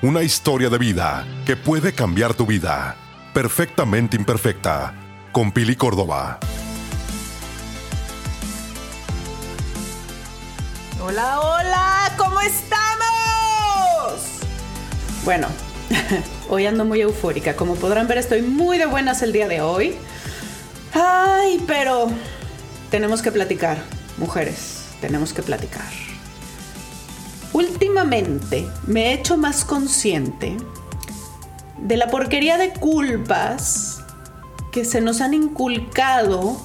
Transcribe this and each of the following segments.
Una historia de vida que puede cambiar tu vida. Perfectamente imperfecta. Con Pili Córdoba. Hola, hola, ¿cómo estamos? Bueno, hoy ando muy eufórica. Como podrán ver, estoy muy de buenas el día de hoy. Ay, pero tenemos que platicar, mujeres, tenemos que platicar. Últimamente me he hecho más consciente de la porquería de culpas que se nos han inculcado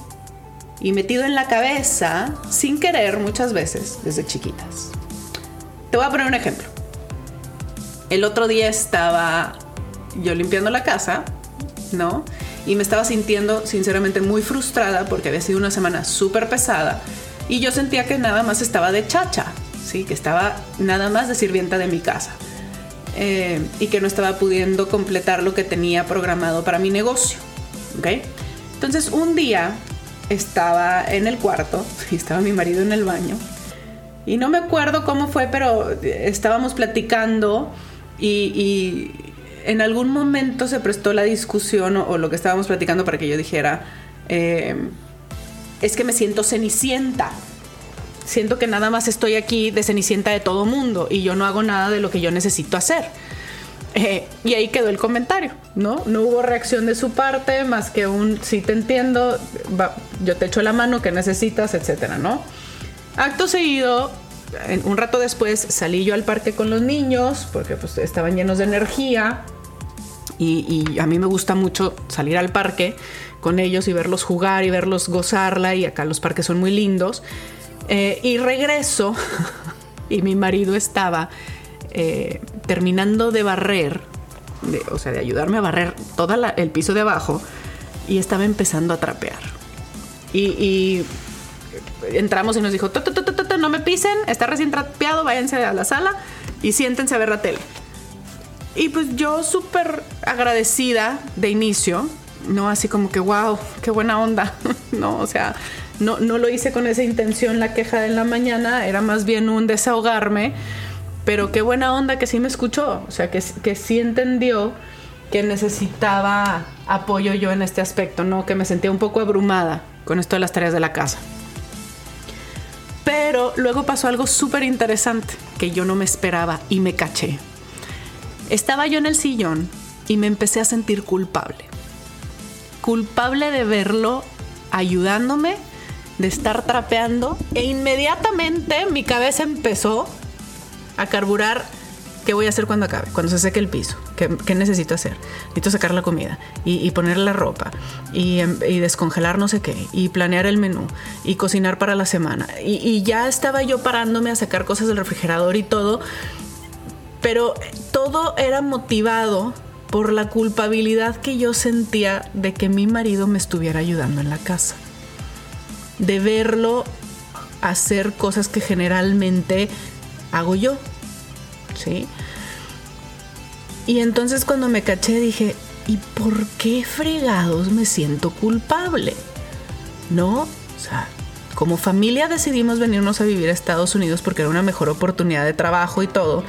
y metido en la cabeza sin querer muchas veces desde chiquitas. Te voy a poner un ejemplo. El otro día estaba yo limpiando la casa, ¿no? Y me estaba sintiendo sinceramente muy frustrada porque había sido una semana súper pesada y yo sentía que nada más estaba de chacha, ¿sí? que estaba nada más de sirvienta de mi casa eh, y que no estaba pudiendo completar lo que tenía programado para mi negocio. ¿okay? Entonces un día estaba en el cuarto y estaba mi marido en el baño y no me acuerdo cómo fue, pero estábamos platicando y, en algún momento se prestó la discusión o, lo que estábamos platicando para que yo dijera, eh, es que me siento cenicienta siento que nada más estoy aquí de cenicienta de todo mundo y yo no hago nada de lo que yo necesito hacer. Eh, y ahí quedó el comentario, ¿no? No hubo reacción de su parte más que un sí te entiendo, yo te echo la mano, que necesitas, etcétera, ¿no? Acto seguido, un rato después salí yo al parque con los niños porque pues estaban llenos de energía y a mí me gusta mucho salir al parque con ellos y verlos jugar y verlos gozarla y acá los parques son muy lindos. Eh, y regreso y mi marido estaba eh, terminando de barrer, o sea, de ayudarme a barrer todo el piso de abajo y estaba empezando a trapear. Y, entramos y nos dijo, no me pisen, está recién trapeado, váyanse a la sala y siéntense a ver la tele. Y pues yo súper agradecida de inicio, ¿no? Así como que, wow, qué buena onda, ¿no? O sea, no, no lo hice con esa intención la queja de la mañana, era más bien un desahogarme, pero qué buena onda que sí me escuchó, o sea, que, que sí entendió que necesitaba apoyo yo en este aspecto, ¿no? Que me sentía un poco abrumada con esto de las tareas de la casa. Pero luego pasó algo súper interesante que yo no me esperaba y me caché. Estaba yo en el sillón y me empecé a sentir culpable. Culpable de verlo ayudándome de estar trapeando e inmediatamente mi cabeza empezó a carburar qué voy a hacer cuando acabe, cuando se seque el piso, qué, necesito hacer. Necesito sacar la comida y, poner la ropa em, y, descongelar no sé qué y planear el menú y cocinar para la semana. Y ya estaba yo parándome a sacar cosas del refrigerador y todo, pero todo era motivado por la culpabilidad que yo sentía de que mi marido me estuviera ayudando en la casa de verlo hacer cosas que generalmente hago yo. ¿Sí? Y entonces cuando me caché dije, ¿y por qué fregados me siento culpable? ¿No? O sea, como familia decidimos venirnos a vivir a Estados Unidos porque era una mejor oportunidad de trabajo y todo.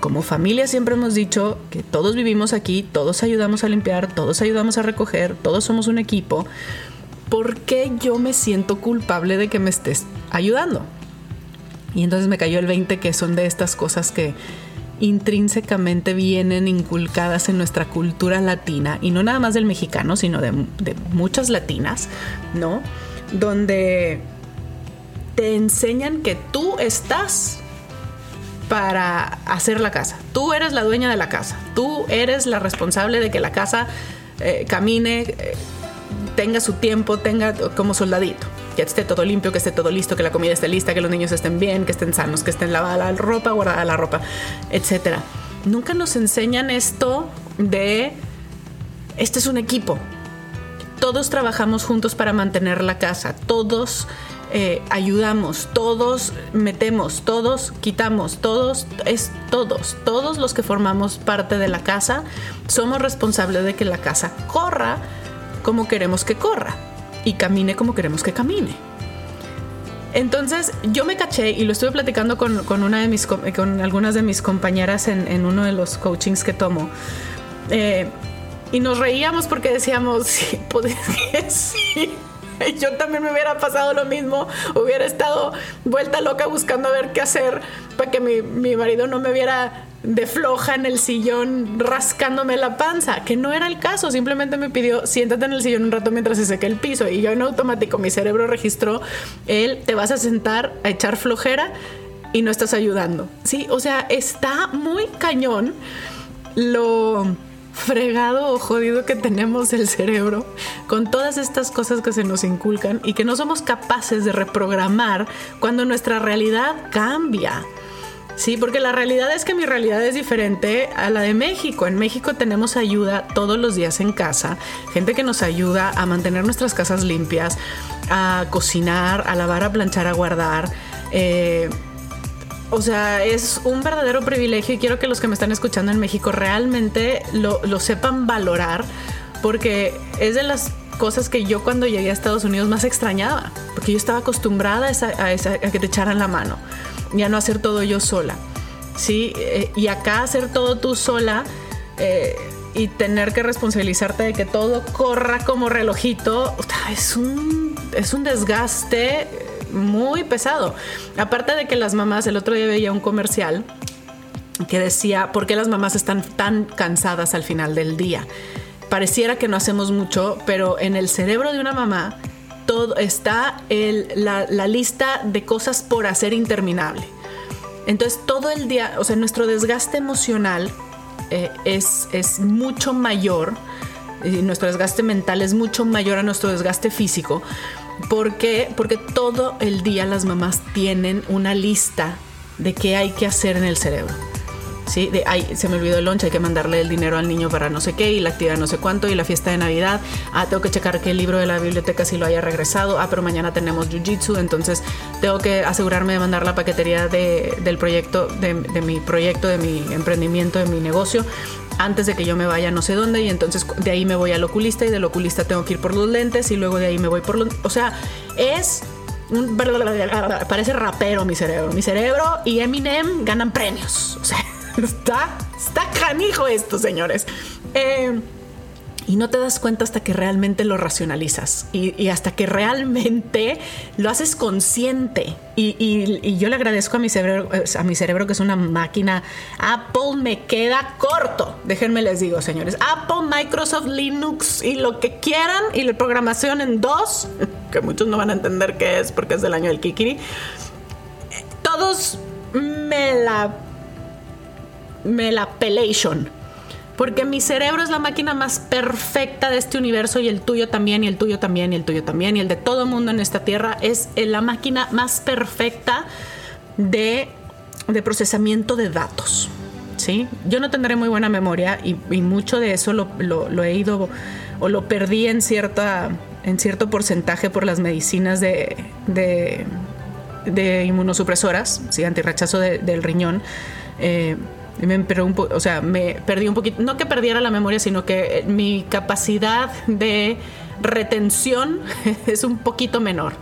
Como familia siempre hemos dicho que todos vivimos aquí, todos ayudamos a limpiar, todos ayudamos a recoger, todos somos un equipo. ¿Por qué yo me siento culpable de que me estés ayudando? Y entonces me cayó el 20 que son de estas cosas que intrínsecamente vienen inculcadas en nuestra cultura latina, y no nada más del mexicano, sino de, muchas latinas, ¿no? Donde te enseñan que tú estás para hacer la casa. Tú eres la dueña de la casa. Tú eres la responsable de que la casa eh, camine. Eh, tenga su tiempo, tenga como soldadito, que esté todo limpio, que esté todo listo, que la comida esté lista, que los niños estén bien, que estén sanos, que estén lavada la ropa, guardada la ropa, etc. Nunca nos enseñan esto de, este es un equipo, todos trabajamos juntos para mantener la casa, todos eh, ayudamos, todos metemos, todos quitamos, todos, es todos, todos los que formamos parte de la casa somos responsables de que la casa corra como queremos que corra y camine como queremos que camine. Entonces yo me caché y lo estuve platicando con, una de mis, con algunas de mis compañeras en, uno de los coachings que tomo. Eh, y nos reíamos porque decíamos, sí, sí. Yo también me hubiera pasado lo mismo, hubiera estado vuelta loca buscando a ver qué hacer para que mi, mi marido no me viera de floja en el sillón rascándome la panza, que no era el caso, simplemente me pidió siéntate en el sillón un rato mientras se seque el piso y yo en automático mi cerebro registró él te vas a sentar a echar flojera y no estás ayudando. Sí, o sea, está muy cañón lo fregado o jodido que tenemos el cerebro con todas estas cosas que se nos inculcan y que no somos capaces de reprogramar cuando nuestra realidad cambia. Sí, porque la realidad es que mi realidad es diferente a la de México. En México tenemos ayuda todos los días en casa, gente que nos ayuda a mantener nuestras casas limpias, a cocinar, a lavar, a planchar, a guardar. Eh, o sea, es un verdadero privilegio y quiero que los que me están escuchando en México realmente lo, sepan valorar porque es de las cosas que yo cuando llegué a Estados Unidos más extrañaba, porque yo estaba acostumbrada a, a que te echaran la mano ya no hacer todo yo sola. ¿sí? Eh, y acá hacer todo tú sola eh, y tener que responsabilizarte de que todo corra como relojito, es un, es un desgaste muy pesado. Aparte de que las mamás, el otro día veía un comercial que decía, ¿por qué las mamás están tan cansadas al final del día? Pareciera que no hacemos mucho, pero en el cerebro de una mamá todo está la, lista de cosas por hacer interminable. Entonces todo el día, o sea, nuestro desgaste emocional eh, es, es mucho mayor, y nuestro desgaste mental es mucho mayor a nuestro desgaste físico. ¿Por qué? Porque todo el día las mamás tienen una lista de qué hay que hacer en el cerebro. ¿sí? De, ay, se me olvidó el lunch, hay que mandarle el dinero al niño para no sé qué, y la actividad no sé cuánto, y la fiesta de Navidad. Ah, tengo que checar que el libro de la biblioteca si lo haya regresado. Ah, pero mañana tenemos Jiu-Jitsu, entonces tengo que asegurarme de mandar la paquetería de, del proyecto, de, mi proyecto, de mi emprendimiento, de mi negocio antes de que yo me vaya no sé dónde y entonces de ahí me voy al oculista y del oculista tengo que ir por los lentes y luego de ahí me voy por los... O sea, es... Parece rapero mi cerebro. Mi cerebro y Eminem ganan premios. O sea, Está, está canijo esto, señores. Eh, y no te das cuenta hasta que realmente lo racionalizas y, hasta que realmente lo haces consciente. Y, yo le agradezco a mi, cerebro, a mi cerebro que es una máquina. Apple me queda corto. Déjenme les digo, señores. Apple, Microsoft, Linux y lo que quieran. Y la programación en dos, que muchos no van a entender qué es porque es del año del Kikiri. Todos me la me la pelation. Porque mi cerebro es la máquina más perfecta de este universo y el tuyo también, y el tuyo también, y el tuyo también, y el de todo mundo en esta tierra es la máquina más perfecta de, procesamiento de datos. ¿sí? Yo no tendré muy buena memoria y, mucho de eso lo, he ido o lo perdí en, cierta, en cierto porcentaje por las medicinas de, de, inmunosupresoras, ¿sí? antirrechazo del riñón. Eh, me, un o sea, me perdí un poquito, no que perdiera la memoria, sino que mi capacidad de retención es un poquito menor.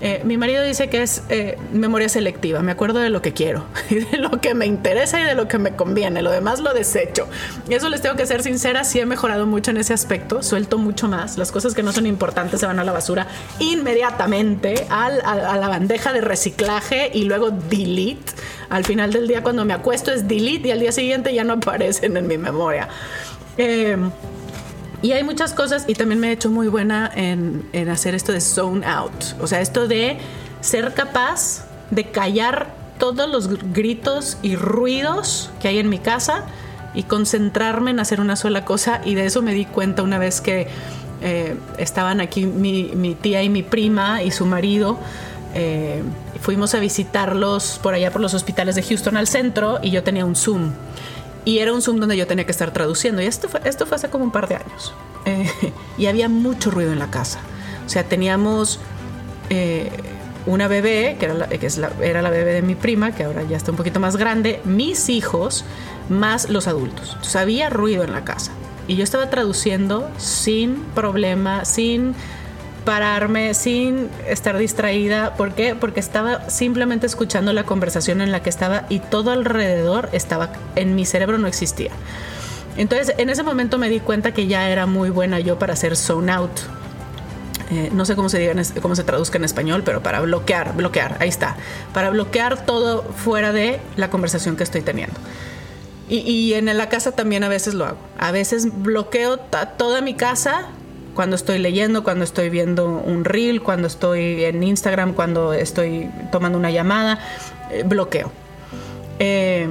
Eh, mi marido dice que es eh, memoria selectiva, me acuerdo de lo que quiero, de lo que me interesa y de lo que me conviene, lo demás lo desecho. Y eso les tengo que ser sincera, sí he mejorado mucho en ese aspecto, suelto mucho más, las cosas que no son importantes se van a la basura inmediatamente a, la bandeja de reciclaje y luego delete. Al final del día cuando me acuesto es delete y al día siguiente ya no aparecen en mi memoria. Eh, y hay muchas cosas y también me he hecho muy buena en, hacer esto de zone out. O sea, esto de ser capaz de callar todos los gritos y ruidos que hay en mi casa y concentrarme en hacer una sola cosa. Y de eso me di cuenta una vez que eh, estaban aquí mi, tía y mi prima y su marido. Eh, fuimos a visitarlos por allá por los hospitales de Houston al centro y yo tenía un Zoom. Y era un Zoom donde yo tenía que estar traduciendo. Y esto fue, esto fue hace como un par de años. Eh, y había mucho ruido en la casa. O sea, teníamos eh, una bebé, que, era la, que era la bebé de mi prima, que ahora ya está un poquito más grande, mis hijos, más los adultos. Entonces había ruido en la casa. Y yo estaba traduciendo sin problema, sin pararme sin estar distraída. ¿Por qué? Porque estaba simplemente escuchando la conversación en la que estaba y todo alrededor estaba, en mi cerebro no existía. Entonces, en ese momento me di cuenta que ya era muy buena yo para hacer zone out. Eh, no sé cómo se, diga cómo se traduzca en español, pero para bloquear, bloquear, ahí está. Para bloquear todo fuera de la conversación que estoy teniendo. Y en la casa también a veces lo hago. A veces bloqueo toda mi casa cuando estoy leyendo, cuando estoy viendo un reel, cuando estoy en Instagram, cuando estoy tomando una llamada, eh, bloqueo. Eh,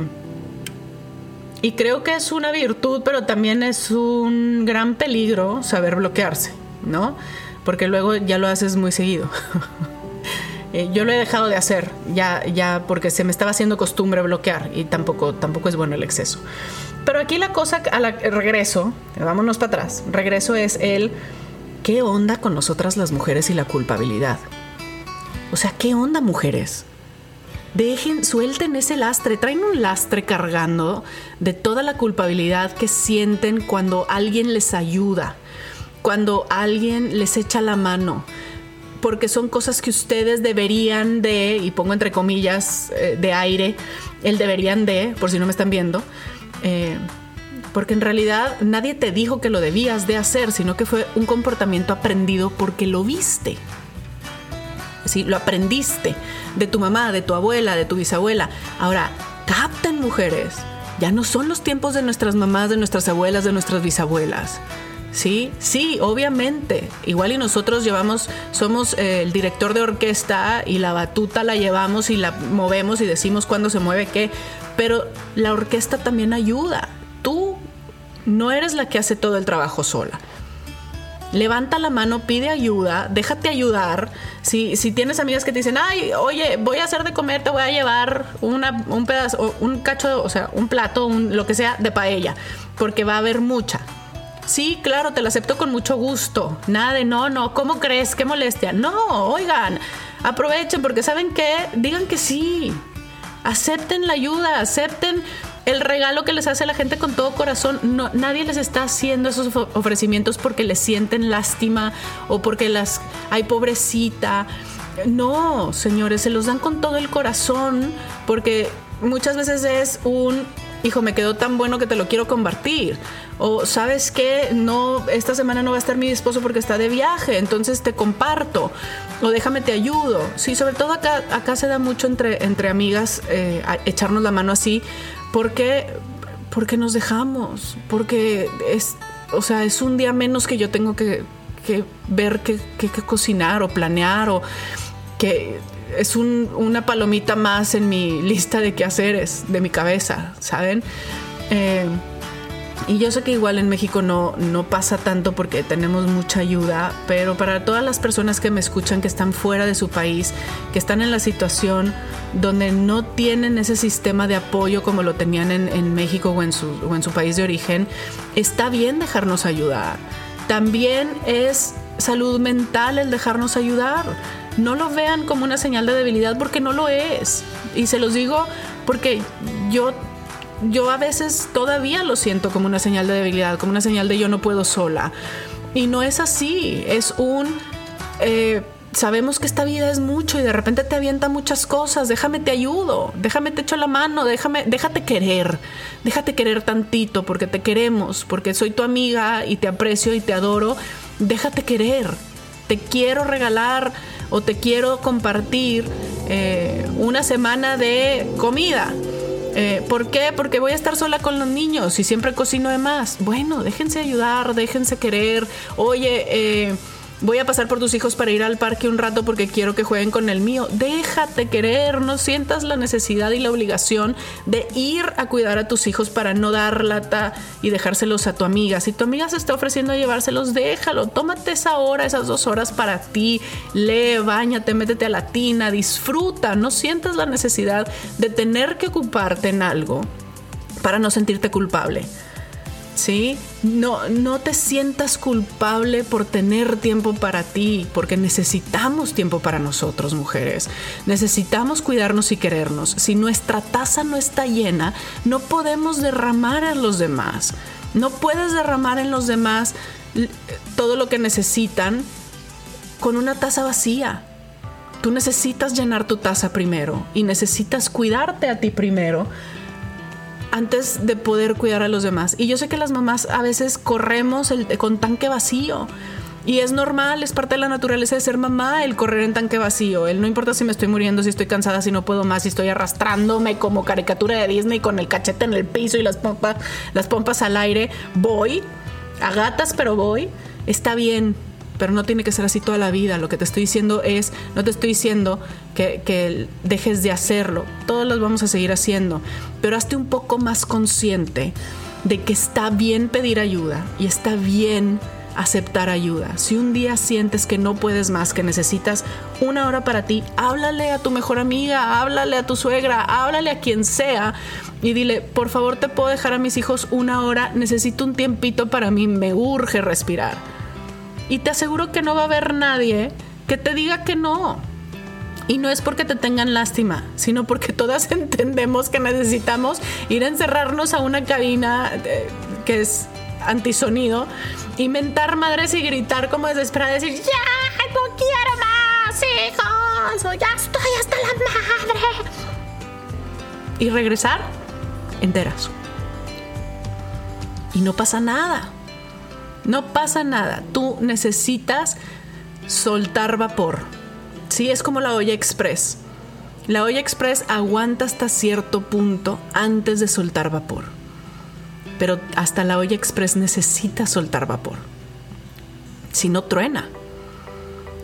y creo que es una virtud, pero también es un gran peligro saber bloquearse, ¿no? Porque luego ya lo haces muy seguido. Eh, yo lo he dejado de hacer, ya, ya porque se me estaba haciendo costumbre bloquear y tampoco, tampoco es bueno el exceso. Pero aquí la cosa, a la, regreso, vámonos para atrás, regreso es el, ¿qué onda con nosotras las mujeres y la culpabilidad? O sea, ¿qué onda mujeres? Dejen, suelten ese lastre, traen un lastre cargando de toda la culpabilidad que sienten cuando alguien les ayuda, cuando alguien les echa la mano, porque son cosas que ustedes deberían de, y pongo entre comillas eh, de aire, el deberían de, por si no me están viendo, eh, porque en realidad nadie te dijo que lo debías de hacer, sino que fue un comportamiento aprendido porque lo viste. Sí, lo aprendiste de tu mamá, de tu abuela, de tu bisabuela. Ahora, capten mujeres. Ya no son los tiempos de nuestras mamás, de nuestras abuelas, de nuestras bisabuelas. Sí, sí, obviamente. Igual y nosotros llevamos, somos eh, el director de orquesta y la batuta la llevamos y la movemos y decimos cuándo se mueve qué, pero la orquesta también ayuda. Tú no eres la que hace todo el trabajo sola. Levanta la mano, pide ayuda, déjate ayudar. Si, si tienes amigas que te dicen, ay, oye, voy a hacer de comer, te voy a llevar un pedazo, un cacho, o sea, un plato, un, lo que sea, de paella, porque va a haber mucha Sí, claro, te lo acepto con mucho gusto. Nada de no, no, ¿cómo crees? ¿Qué molestia? No, oigan, aprovechen porque saben qué, digan que sí. Acepten la ayuda, acepten el regalo que les hace la gente con todo corazón. No, nadie les está haciendo esos ofrecimientos porque les sienten lástima o porque las hay pobrecita. No, señores, se los dan con todo el corazón porque muchas veces es un hijo, me quedó tan bueno que te lo quiero compartir. O sabes que no, esta semana no va a estar mi esposo porque está de viaje, entonces te comparto. O déjame te ayudo. Sí, sobre todo acá, acá se da mucho entre, entre amigas eh, echarnos la mano así, porque, porque nos dejamos, porque es, o sea, es un día menos que yo tengo que, ver qué, qué cocinar o planear o que es una palomita más en mi lista de quehaceres, de mi cabeza, ¿saben? Eh, y yo sé que igual en México no, no pasa tanto porque tenemos mucha ayuda, pero para todas las personas que me escuchan que están fuera de su país, que están en la situación donde no tienen ese sistema de apoyo como lo tenían en, México o en, su, o en su país de origen, está bien dejarnos ayudar. También es salud mental el dejarnos ayudar no lo vean como una señal de debilidad porque no lo es. Y se los digo porque yo, yo a veces todavía lo siento como una señal de debilidad, como una señal de yo no puedo sola. Y no es así, es un... Eh, sabemos que esta vida es mucho y de repente te avienta muchas cosas, déjame te ayudo, déjame te echo la mano, déjame, déjate querer, déjate querer tantito porque te queremos, porque soy tu amiga y te aprecio y te adoro, déjate querer, te quiero regalar o te quiero compartir eh, una semana de comida. Eh, ¿Por qué? Porque voy a estar sola con los niños y siempre cocino de más. Bueno, déjense ayudar, déjense querer. Oye, eh, voy a pasar por tus hijos para ir al parque un rato porque quiero que jueguen con el mío. Déjate querer, no sientas la necesidad y la obligación de ir a cuidar a tus hijos para no dar lata y dejárselos a tu amiga. Si tu amiga se está ofreciendo a llevárselos, déjalo. Tómate esa hora, esas dos horas para ti. Lee, bañate, métete a la tina, disfruta. No sientas la necesidad de tener que ocuparte en algo para no sentirte culpable. ¿Sí? No, no te sientas culpable por tener tiempo para ti, porque necesitamos tiempo para nosotros, mujeres. Necesitamos cuidarnos y querernos. Si nuestra taza no está llena, no podemos derramar en los demás. No puedes derramar en los demás todo lo que necesitan con una taza vacía. Tú necesitas llenar tu taza primero y necesitas cuidarte a ti primero antes de poder cuidar a los demás. Y yo sé que las mamás a veces corremos con tanque vacío. Y es normal, es parte de la naturaleza de ser mamá el correr en tanque vacío. El no importa si me estoy muriendo, si estoy cansada, si no puedo más, si estoy arrastrándome como caricatura de Disney con el cachete en el piso y las pompas, las pompas al aire. Voy, a gatas, pero voy. Está bien, pero no tiene que ser así toda la vida. Lo que te estoy diciendo es, no te estoy diciendo que, dejes de hacerlo. Todos los vamos a seguir haciendo, pero hazte un poco más consciente de que está bien pedir ayuda y está bien aceptar ayuda. Si un día sientes que no puedes más, que necesitas una hora para ti, háblale a tu mejor amiga, háblale a tu suegra, háblale a quien sea y dile, por favor te puedo dejar a mis hijos una hora, necesito un tiempito para mí, me urge respirar. Y te aseguro que no va a haber nadie que te diga que no. Y no es porque te tengan lástima, sino porque todas entendemos que necesitamos ir a encerrarnos a una cabina eh, que es antisonido y mentar madres y gritar como desesperada, decir, ya, no quiero más hijos, o ya estoy hasta la madre. Y regresar enteras. Y no pasa nada. No pasa nada. Tú necesitas soltar vapor. Sí, es como la olla express. La olla express aguanta hasta cierto punto antes de soltar vapor pero hasta la olla express necesita soltar vapor. Si no truena.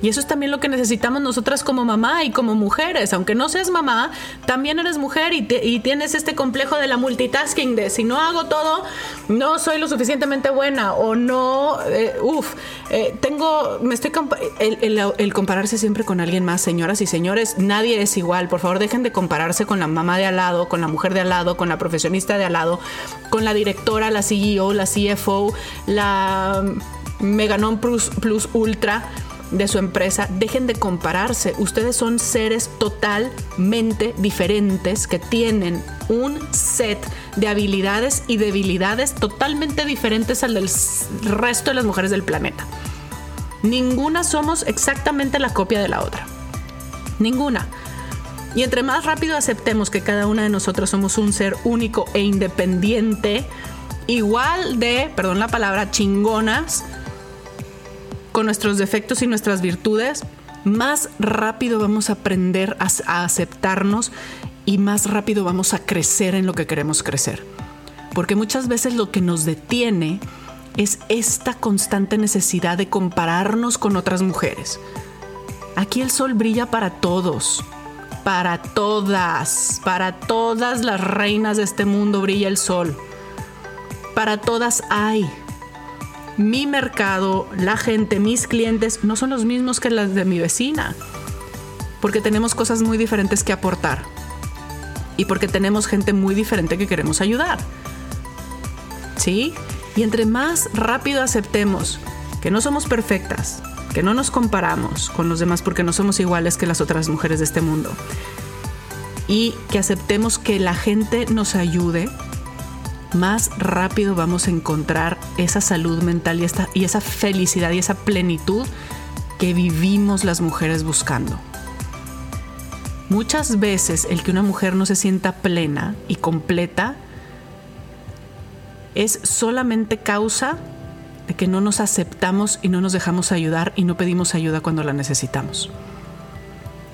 Y eso es también lo que necesitamos nosotras como mamá y como mujeres. Aunque no seas mamá, también eres mujer y, tienes este complejo de la multitasking de si no hago todo, no soy lo suficientemente buena o no, eh, uff, eh, tengo, me estoy, el, el, compararse siempre con alguien más, señoras y señores, nadie es igual. Por favor, dejen de compararse con la mamá de al lado, con la mujer de al lado, con la profesionista de al lado, con la directora, la CEO, la CFO, la Meganon Plus, Plus Ultra de su empresa, dejen de compararse. Ustedes son seres totalmente diferentes que tienen un set de habilidades y debilidades totalmente diferentes al del resto de las mujeres del planeta. Ninguna somos exactamente la copia de la otra. Ninguna. Y entre más rápido aceptemos que cada una de nosotros somos un ser único e independiente, igual de, perdón la palabra, chingonas, con nuestros defectos y nuestras virtudes, más rápido vamos a aprender a, aceptarnos y más rápido vamos a crecer en lo que queremos crecer. Porque muchas veces lo que nos detiene es esta constante necesidad de compararnos con otras mujeres. Aquí el sol brilla para todos, para todas, para todas las reinas de este mundo brilla el sol. Para todas hay mi mercado, la gente, mis clientes no son los mismos que las de mi vecina. Porque tenemos cosas muy diferentes que aportar. Y porque tenemos gente muy diferente que queremos ayudar. ¿Sí? Y entre más rápido aceptemos que no somos perfectas, que no nos comparamos con los demás porque no somos iguales que las otras mujeres de este mundo. Y que aceptemos que la gente nos ayude más rápido vamos a encontrar esa salud mental y, esta, y esa felicidad y esa plenitud que vivimos las mujeres buscando. Muchas veces el que una mujer no se sienta plena y completa es solamente causa de que no nos aceptamos y no nos dejamos ayudar y no pedimos ayuda cuando la necesitamos.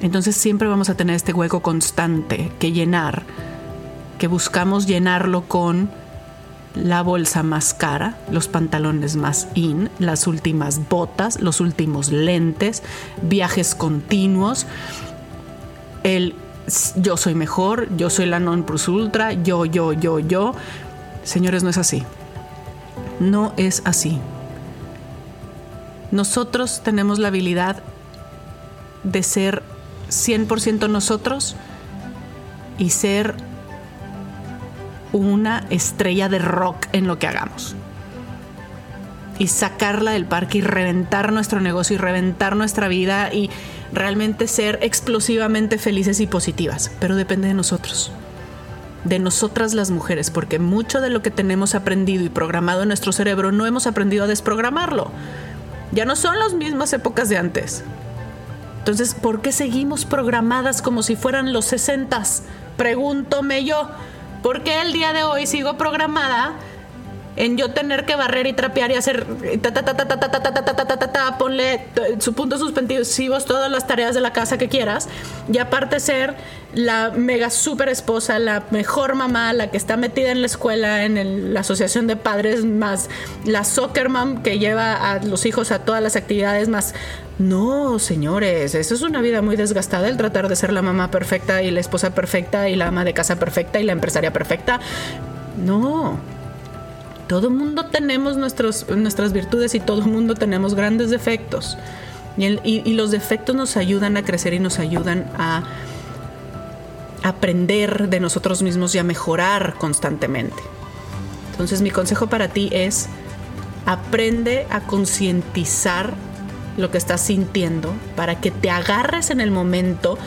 Entonces siempre vamos a tener este hueco constante que llenar, que buscamos llenarlo con la bolsa más cara, los pantalones más in, las últimas botas, los últimos lentes, viajes continuos, el yo soy mejor, yo soy la non plus ultra, yo, yo, yo, yo. Señores, no es así. No es así. Nosotros tenemos la habilidad de ser 100% nosotros y ser una estrella de rock en lo que hagamos. Y sacarla del parque y reventar nuestro negocio y reventar nuestra vida y realmente ser explosivamente felices y positivas. Pero depende de nosotros. De nosotras las mujeres, porque mucho de lo que tenemos aprendido y programado en nuestro cerebro no hemos aprendido a desprogramarlo. Ya no son las mismas épocas de antes. Entonces, ¿por qué seguimos programadas como si fueran los 60? Pregúntome yo. ¿Por qué el día de hoy sigo programada en yo tener que barrer y trapear y hacer ta ta ta ta ta ta ta ta ta ta ta ponle su punto suspensivos todas las tareas de la casa que quieras y aparte ser la mega super esposa, la mejor mamá, la que está metida en la escuela, en la asociación de padres, más la soccer mom que lleva a los hijos a todas las actividades, más no, señores, eso es una vida muy desgastada el tratar de ser la mamá perfecta y la esposa perfecta y la ama de casa perfecta y la empresaria perfecta. No, todo mundo tenemos nuestros, nuestras virtudes y todo mundo tenemos grandes defectos. Y, los defectos nos ayudan a crecer y nos ayudan a aprender de nosotros mismos y a mejorar constantemente. Entonces mi consejo para ti es aprende a concientizar lo que estás sintiendo para que te agarres en el momento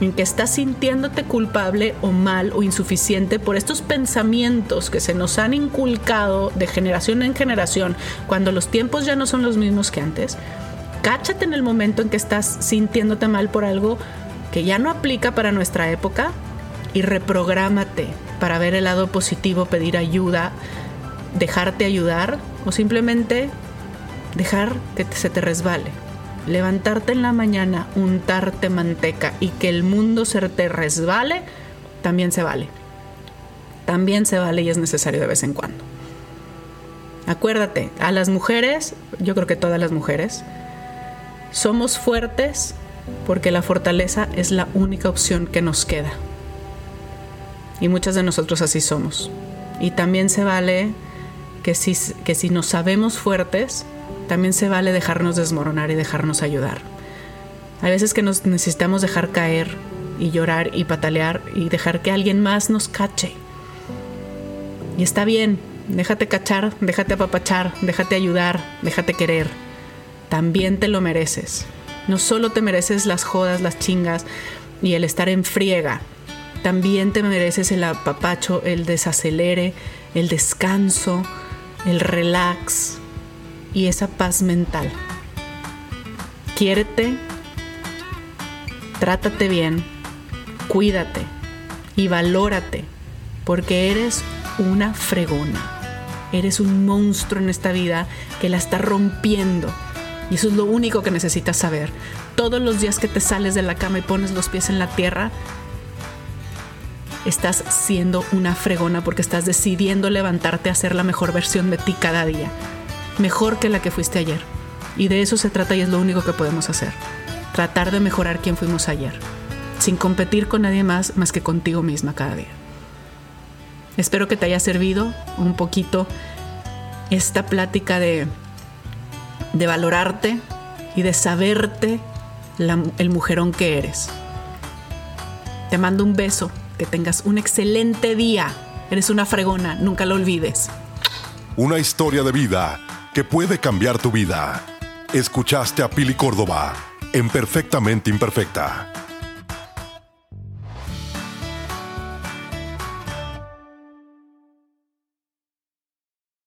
en que estás sintiéndote culpable o mal o insuficiente por estos pensamientos que se nos han inculcado de generación en generación cuando los tiempos ya no son los mismos que antes. Cáchate en el momento en que estás sintiéndote mal por algo que ya no aplica para nuestra época y reprográmate para ver el lado positivo, pedir ayuda, dejarte ayudar o simplemente dejar que se te resbale levantarte en la mañana, untarte manteca y que el mundo se te resbale, también se vale. También se vale y es necesario de vez en cuando. Acuérdate, a las mujeres, yo creo que todas las mujeres, somos fuertes porque la fortaleza es la única opción que nos queda. Y muchas de nosotros así somos. Y también se vale que si, que si nos sabemos fuertes, también se vale dejarnos desmoronar y dejarnos ayudar. Hay veces que nos necesitamos dejar caer y llorar y patalear y dejar que alguien más nos cache. Y está bien, déjate cachar, déjate apapachar, déjate ayudar, déjate querer. También te lo mereces. No solo te mereces las jodas, las chingas y el estar en friega. También te mereces el apapacho, el desacelere, el descanso, el relax, y esa paz mental. Quiérete, trátate bien, cuídate y valórate, porque eres una fregona. Eres un monstruo en esta vida que la está rompiendo. Y eso es lo único que necesitas saber. Todos los días que te sales de la cama y pones los pies en la tierra, estás siendo una fregona porque estás decidiendo levantarte a ser la mejor versión de ti cada día mejor que la que fuiste ayer. Y de eso se trata y es lo único que podemos hacer. Tratar de mejorar quien fuimos ayer, sin competir con nadie más más que contigo misma cada día. Espero que te haya servido un poquito esta plática de, de valorarte y de saberte el mujerón que eres. Te mando un beso, que tengas un excelente día. Eres una fregona, nunca lo olvides. Una historia de vida que puede cambiar tu vida. Escuchaste a Pili Córdoba en Perfectamente Imperfecta.